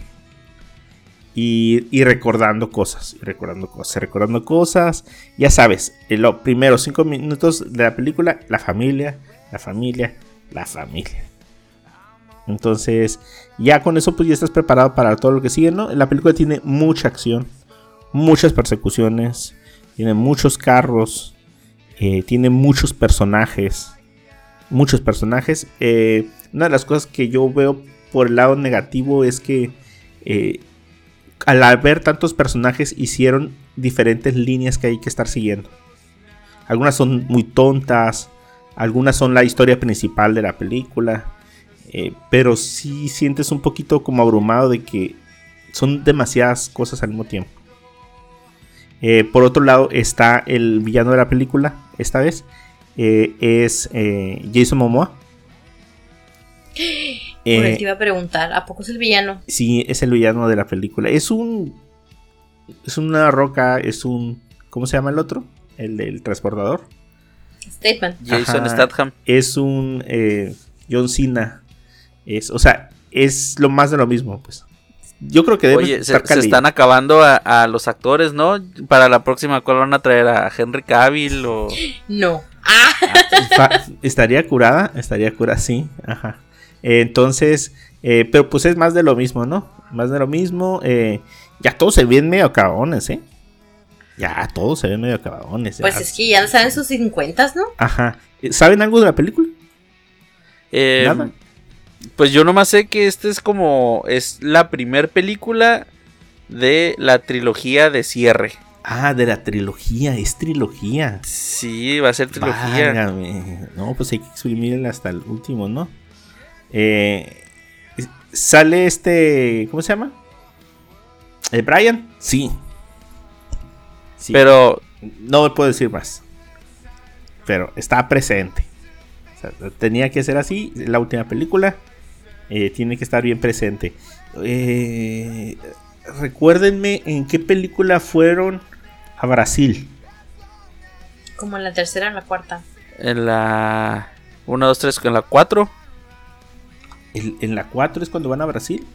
Y, recordando cosas, y recordando cosas, recordando cosas. Ya sabes, en los primeros cinco minutos de la película, la familia, la familia, la familia. Entonces, ya con eso, pues ya estás preparado para todo lo que sigue, ¿no? La película tiene mucha acción, muchas persecuciones, tiene muchos carros, eh, tiene muchos personajes. Muchos personajes. Eh, una de las cosas que yo veo por el lado negativo es que eh, al haber tantos personajes hicieron diferentes líneas que hay que estar siguiendo. Algunas son muy tontas, algunas son la historia principal de la película, eh, pero sí sientes un poquito como abrumado de que son demasiadas cosas al mismo tiempo. Eh, por otro lado está el villano de la película, esta vez, eh, es Jason Momoa. [gasps] Por Eh, eso te iba a preguntar, ¿a poco es el villano? Sí, es el villano de la película. Es un. Es una roca, es un. ¿Cómo se llama el otro? El del transportador. Statement. Jason. Statham. Es un. eh, John Cena. Es, o sea, es lo más de lo mismo, pues. Yo creo que debe Oye, se, estar se Cali. están acabando a, a los actores, ¿no? Para la próxima, ¿cuál van a traer? ¿A Henry Cavill o...? No. Ah, Fa- estaría curada, estaría curada, sí. Ajá. Eh, entonces, eh, pero pues es más de lo mismo, ¿no? Más de lo mismo. eh, ya todos se ven medio acabadones, ¿eh? Ya todos se ven medio acabadones. ya. pues es que ya saben sus 50, ¿no? Ajá. ¿Saben algo de la película? Eh, Nada. Pues yo nomás sé que este es como... Es la primer película de la trilogía de cierre. Ah, de la trilogía, es trilogía. Sí, va a ser trilogía. Válgame. No, pues hay que exprimirla hasta el último, ¿no? Eh, sale este. ¿Cómo se llama? ¿El Brian? Sí. Sí. Pero No puedo decir más. Pero está presente. O sea, tenía que ser así. La última película. eh, tiene que estar bien presente. Eh, recuérdenme en qué película fueron a Brasil. Como en la tercera o en la cuarta. en la... 1, 2, 3, en la 4. El- en la 4 es cuando van a Brasil.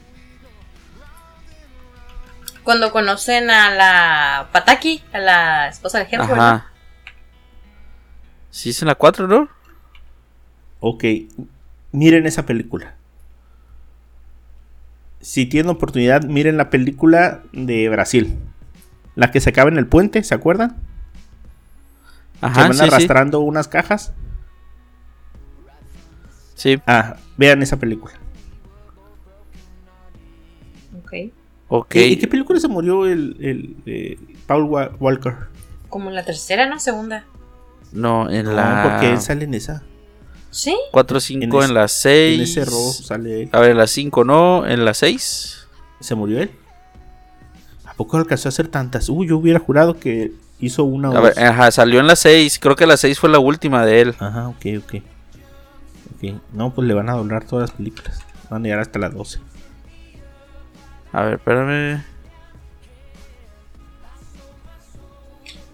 Cuando conocen a la Pataki, a la esposa de Hemsworth. ¿no? Ajá. Sí, es en la 4, ¿no? Ok, miren esa película. Si tienen oportunidad, miren la película de Brasil. La que se acaba en el puente, ¿se acuerdan? que Ajá, van sí, sí. arrastrando unas cajas. Sí, Ah, vean esa película. Ok. ok. ¿Y qué película se murió el, el, eh, Paul Wa- Walker? Como en la tercera, ¿no? Segunda. No, en No, la... porque él sale en esa. ¿Sí? 4, 5, En en, ese- la 6. En ese robo sale él. A ver, en la 5 no, en la 6. ¿Se murió él? ¿A poco alcanzó a hacer tantas? Uy, yo hubiera jurado que hizo una o A ver, ajá, salió en la 6. Creo que la 6 fue la última de él. Ajá, ok, ok. Ok, no, pues le van a doblar todas las películas. Van a llegar hasta las 12. A ver, espérame.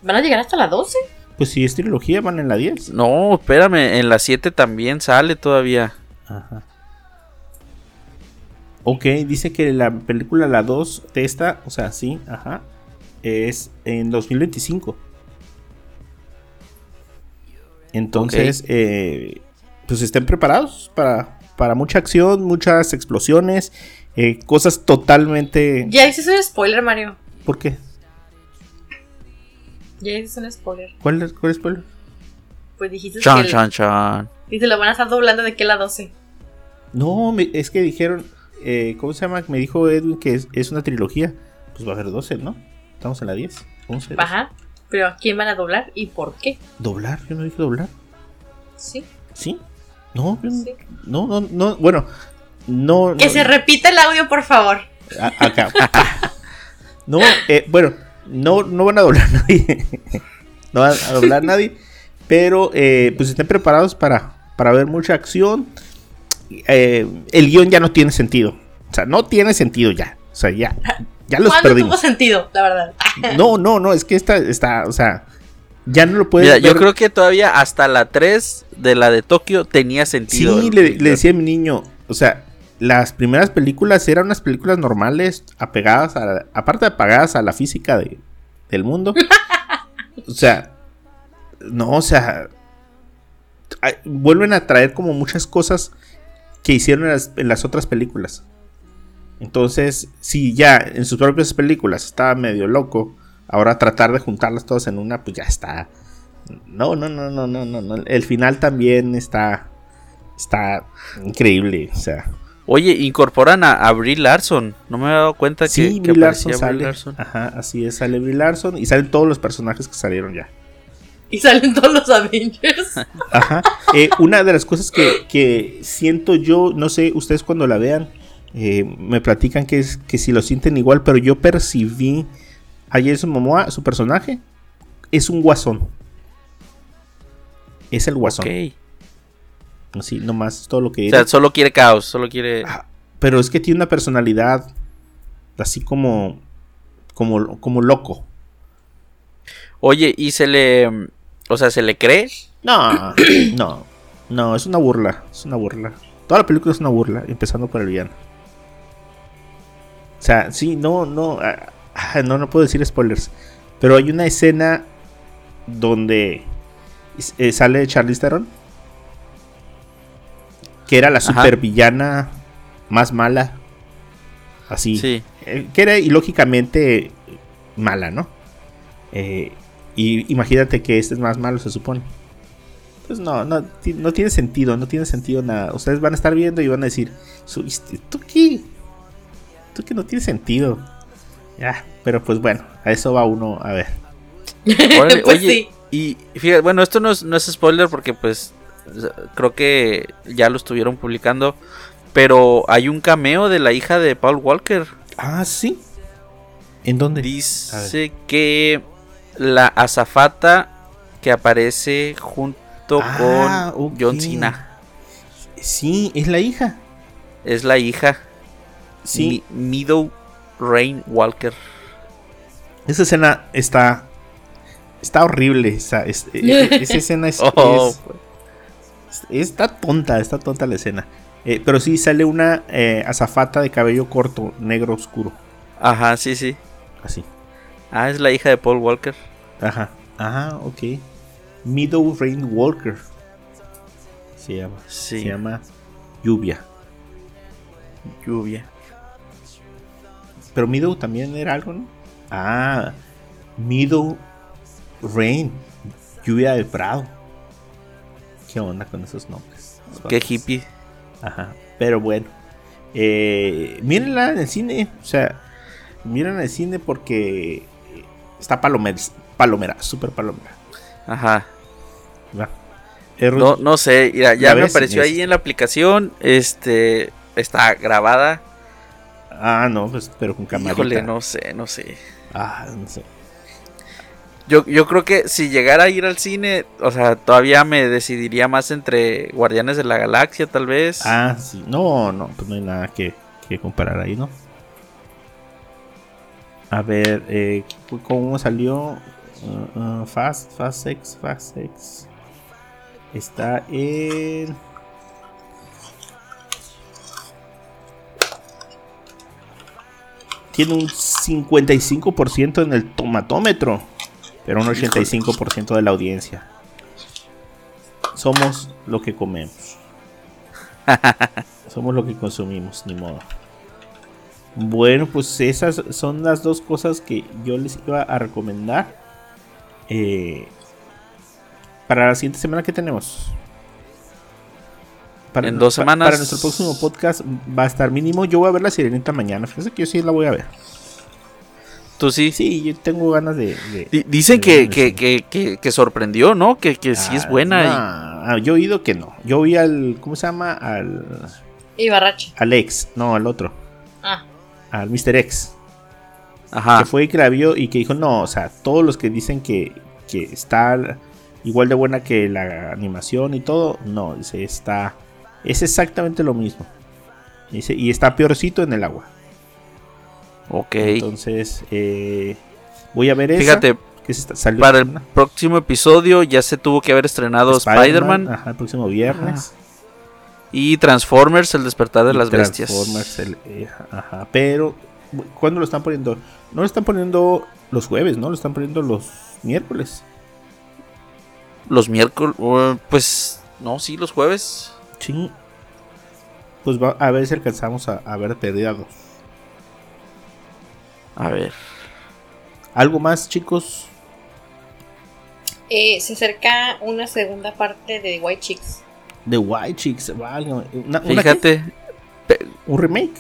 ¿Van a llegar hasta la 12? Pues si es trilogía, van en la 10. No, espérame, en la 7 también sale todavía. Ajá. Ok, dice que la película, la 2 de esta, o sea, sí, ajá, es en 2025. Entonces, eh, pues estén preparados para, para mucha acción, muchas explosiones, eh, cosas totalmente... Ya dices un spoiler, Mario. ¿Por qué? Ya dices un spoiler. ¿Cuál es, cuál es spoiler? Pues dijiste Chan, que. chan, chan. Y te lo van a estar doblando de que la 12. No, me- es que dijeron, eh, ¿cómo se llama? Me dijo Edwin que es, es una trilogía. Pues va a haber 12, ¿no? Estamos en la 10. 11. Ajá. Pero ¿a quién van a doblar y por qué? ¿Doblar? Yo no dije doblar. Sí. ¿Sí? No, Sí. no, no, no, bueno, no. Que no, se repita el audio, por favor. acá. [laughs] no, eh, bueno, no, no van a doblar [laughs] nadie. no van a doblar [laughs] nadie. Pero, eh, pues estén preparados para, para ver mucha acción. Eh, el guion ya no tiene sentido. O sea, no tiene sentido ya. O sea, ya, ya los ¿Cuándo tuvo perdimos. sentido, la verdad? No, no, no, es que esta está, o sea, ya no lo puedes Mira, yo ver. creo que todavía hasta la 3 de la de Tokio tenía sentido. Sí, le, le decía a mi niño, o sea, las primeras películas eran unas películas normales, apegadas a, aparte apegadas a la física de, del mundo. [laughs] o sea, no, o sea, vuelven a traer como muchas cosas que hicieron en las, en las otras películas. Entonces, si ya en sus propias películas estaba medio loco, ahora tratar de juntarlas todas en una, pues ya está. No, no, no, no, no, no, no. El final también está, está increíble, o sea. Oye, incorporan a, a Brie Larson. No me había dado cuenta que, Sí, que Brie Larson aparecía Brie sale. Larson. Ajá, así es, sale Brie Larson y salen todos los personajes que salieron ya. Y salen todos los Avengers. [laughs] Ajá. Eh, una de las cosas que, que siento yo, no sé, ustedes cuando la vean, eh, me platican que, es, que si lo sienten igual, pero yo percibí a Jason Momoa, su personaje, es un guasón. Es el guasón. Ok. Así, nomás todo lo que O sea, era. solo quiere caos, solo quiere... Ah, pero es que tiene una personalidad así como, como, como loco. Oye, ¿y se le... O sea, ¿se le cree? No, [coughs] no, no, es una burla, es una burla. Toda la película es una burla, empezando por el villano. O sea, sí, no, no, ah, no, no puedo decir spoilers. Pero hay una escena donde eh, sale Charlize Theron, que era la Ajá. super villana más mala, así, Sí. eh, que era ilógicamente mala, ¿no? Eh, y imagínate que este es más malo, se supone. Pues no, no, no tiene sentido, no tiene sentido nada. Ustedes van a estar viendo y van a decir, "Su- este, ¿tú qué? ¿Tú qué no tiene sentido? Ya, pero pues bueno, a eso va uno a ver. [laughs] Órale, Pues oye, sí. y fíjate, bueno, esto no es, no es spoiler porque pues creo que ya lo estuvieron publicando, pero hay un cameo de la hija de Paul Walker. Ah, sí. ¿En dónde? Dice que la azafata que aparece junto Ah, con. John Cena Sí, es la hija. es la hija Sí, Mi- Meadow Rain Walker. esa escena está. Está horrible. Esa, es- e- e- [laughs] esa escena es, Oh, es- Está tonta, está tonta la escena. Eh, pero sí sale una eh, azafata de cabello corto, negro oscuro. Ajá, sí, sí. Así. Ah, es la hija de Paul Walker. Ajá. Ajá, ok. Meadow Rain Walker. Se llama. Sí. Se llama Lluvia. Lluvia. Pero Meadow también era algo, ¿no? Ah, Meadow Rain. Lluvia del Prado. ¿Qué onda con esos nombres? Qué hippie. Ajá. Pero bueno. Eh, mírenla en el cine. O sea, miren en el cine porque está palomera. Palomera, súper palomera. Ajá. Va. Eh, No, no sé, mira, ya ¿La me apareció ahí en la aplicación. Este. Está grabada. Ah, no, pues, pero con camarita. Híjole, no sé, no sé. Ah, no sé. Yo, yo creo que si llegara a ir al cine, o sea, todavía me decidiría más entre Guardianes de la Galaxia, tal vez. Ah, sí. No, no, pues no hay nada que, que comparar ahí, ¿no? A ver, eh, ¿cómo salió? Uh, uh, Fast, Fast Sex, Fast Sex. Está en. Tiene un 55% en el tomatómetro, pero un 85% de la audiencia. Somos lo que comemos. [laughs] Somos lo que consumimos, ni modo. Bueno, pues esas son las dos cosas que yo les iba a recomendar. Eh, para la siguiente semana que tenemos. En dos semanas. Para nuestro próximo podcast va a estar mínimo. Yo voy a ver la sirenita mañana. Fíjense que yo sí la voy a ver. Tú sí. Sí, yo tengo ganas de. de- Di- Dicen de que, que, que, que, que sorprendió, ¿no? Que, que sí es Ah, buena. y- nah, yo he oído que no. Yo vi al. ¿Cómo se llama? Al. Y Barrache. Al ex. No, al otro. Ah. Al Mr. X. Ajá. que fue y que la vio y que dijo, no, o sea, todos los que dicen que, que está igual de buena que la animación y todo, no, dice, está, es exactamente lo mismo. Dice, y está peorcito en el agua. Ok. Entonces, eh, voy a ver esa. Fíjate, que se está- salió para el próximo episodio ya se tuvo que haber estrenado Spider-Man. Ajá, el próximo viernes. Y Transformers, El despertar de Y las bestias. Transformers, el- eh, ajá, pero ¿cuándo lo están poniendo? No lo están poniendo los jueves, ¿no? Lo están poniendo los miércoles. Los miércoles, pues no, sí, los jueves. Sí. Pues va a ver si alcanzamos a, a ver Perdida 2. A ver. ¿Algo más, chicos? Eh, se acerca una segunda parte de White Chicks. The White Chicks, válgame, una- una qué? Fíjate, ¿Un remake?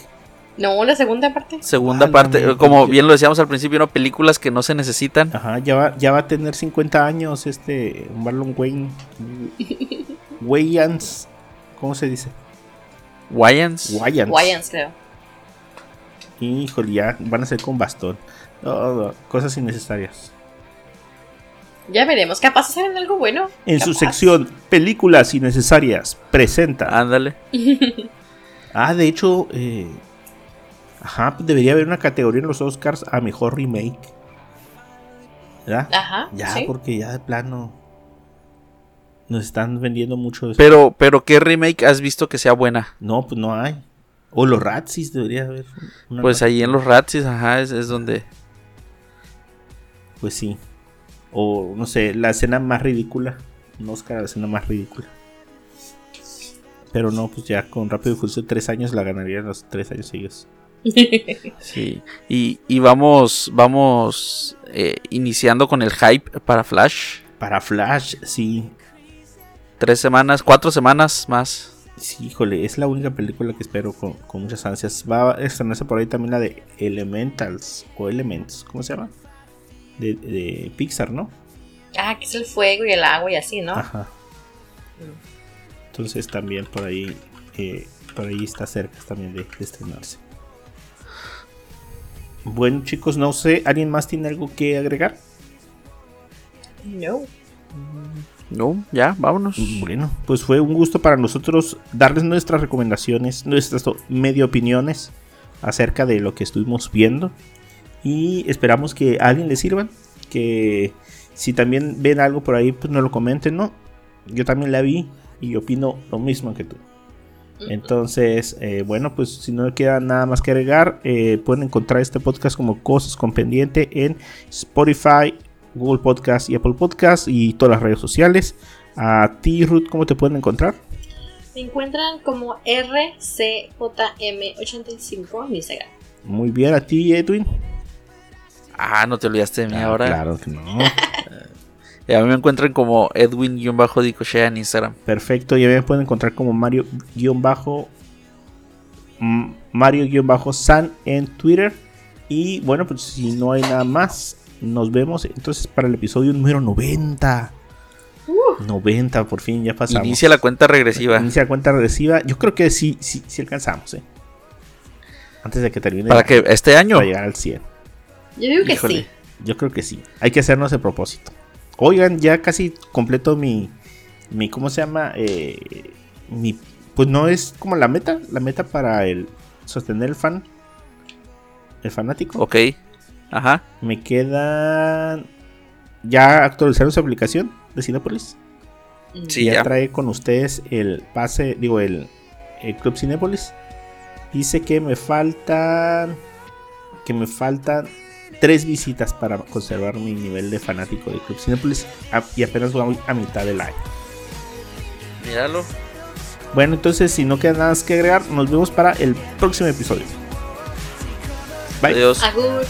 No, la segunda parte. segunda Válgame, parte, como bien lo decíamos al principio, ¿no? películas que no se necesitan. Ajá, ya va, ya va a tener 50 años este Marlon Wayne. [laughs] Wayans. ¿Cómo se dice? Wayans. Wayans. Wyans, creo. Híjole, ya van a ser con bastón. No, no, cosas innecesarias. Ya veremos. Capaz salen algo bueno. En su sección Películas innecesarias, presenta. Ándale. [laughs] Ah, de hecho, eh, ajá, debería haber una categoría en los Oscars a mejor remake. ¿Verdad? Ajá. ya, sí. porque ya de plano nos están vendiendo mucho. eso. Pero, pero ¿qué remake has visto que sea buena? no, pues no hay. O los Ratsis debería haber. Pues ahí en los Ratsis, ajá, es, es donde. Pues sí. O no sé, la escena más ridícula. Un Oscar la escena más ridícula. Pero no, pues ya con Rápido y Furioso tres años la ganaría en los tres años seguidos. [laughs] Sí. Y, y vamos, vamos eh, iniciando con el hype para Flash. Para Flash, sí. Tres semanas, cuatro semanas más. Sí, híjole, es la única película que espero con, con muchas ansias. Va a estrenarse por ahí también la de Elementals o Elements, ¿cómo se llama? De, de Pixar, ¿no? Ah, que es el fuego y el agua y así, ¿no? Ajá. Entonces también por ahí, eh, por ahí está cerca también de, de estrenarse. Bueno chicos, no sé, ¿alguien más tiene algo que agregar? No. No, ya, vámonos. Bueno, pues fue un gusto para nosotros darles nuestras recomendaciones, nuestras medio opiniones acerca de lo que estuvimos viendo. Y esperamos que a alguien le sirvan. Que si también ven algo por ahí, pues nos lo comenten, ¿no? Yo también la vi y opino lo mismo que tú. Entonces, eh, bueno, pues si no queda nada más que agregar, eh, pueden encontrar este podcast como Cosas con Pendiente en Spotify, Google Podcast y Apple Podcast y todas las redes sociales. A ti, Ruth, ¿cómo te pueden encontrar? Me encuentran como RCJM85 en Instagram. Muy bien, a ti, Edwin. Ah, no te olvidaste de mí Ah, ahora. Claro que no. Y [laughs] a mí me encuentran como Edwin-Dicochea en Instagram. Perfecto, ya me pueden encontrar como Mario-Bajo mm, Mario-San en Twitter. Y bueno, pues si no hay nada más, nos vemos entonces para el episodio número 90. 90, por fin ya pasamos. Inicia la cuenta regresiva. Inicia la cuenta regresiva. Yo creo que sí, sí, sí alcanzamos, ¿eh? Antes de que termine. Para la- que este año. para llegar al 100. Yo digo que Híjole. sí. Yo creo que sí. Hay que hacernos el propósito. Oigan, ya casi completo mi. mi ¿Cómo se llama? Eh, mi, pues no es como la meta. La meta para el sostener el fan. El fanático. Ok. Ajá. Me quedan. Ya actualizaron su aplicación de Cinepolis. Sí, ya, ya. trae con ustedes el pase. Digo, el, el Club Cinepolis. Dice que me faltan. Que me faltan tres visitas para conservar mi nivel de fanático de Club Cinepolis. a- y apenas voy a mitad del año. Míralo. Bueno, entonces, si no queda nada más que agregar, nos vemos para el próximo episodio. Bye. Adiós. Agur.